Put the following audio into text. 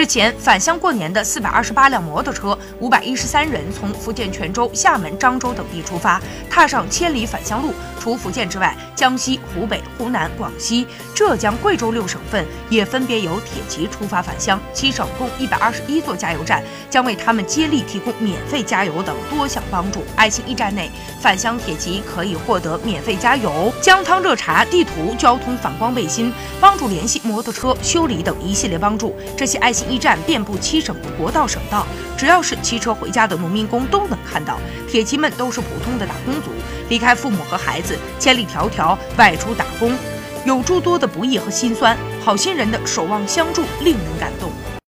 日前返乡过年的四百二十八辆摩托车，五百一十三人从福建泉州、厦门、漳州等地出发，踏上千里返乡路。除福建之外，江西、湖北、湖南、广西、浙江、贵州六省份也分别由铁骑出发返乡。七省共一百二十一座加油站将为他们接力提供免费加油等多项帮助。爱心驿站内，返乡铁骑可以获得免费加油、姜汤热茶、地图、交通反光背心、帮助联系摩托车修理等一系列帮助。这些爱心驿站遍布七省的国道、省道，只要是骑车回家的农民工都能看到。铁骑们都是普通的打工族，离开父母和孩子，千里迢迢外出打工，有诸多的不易和辛酸。好心人的守望相助，令人感动。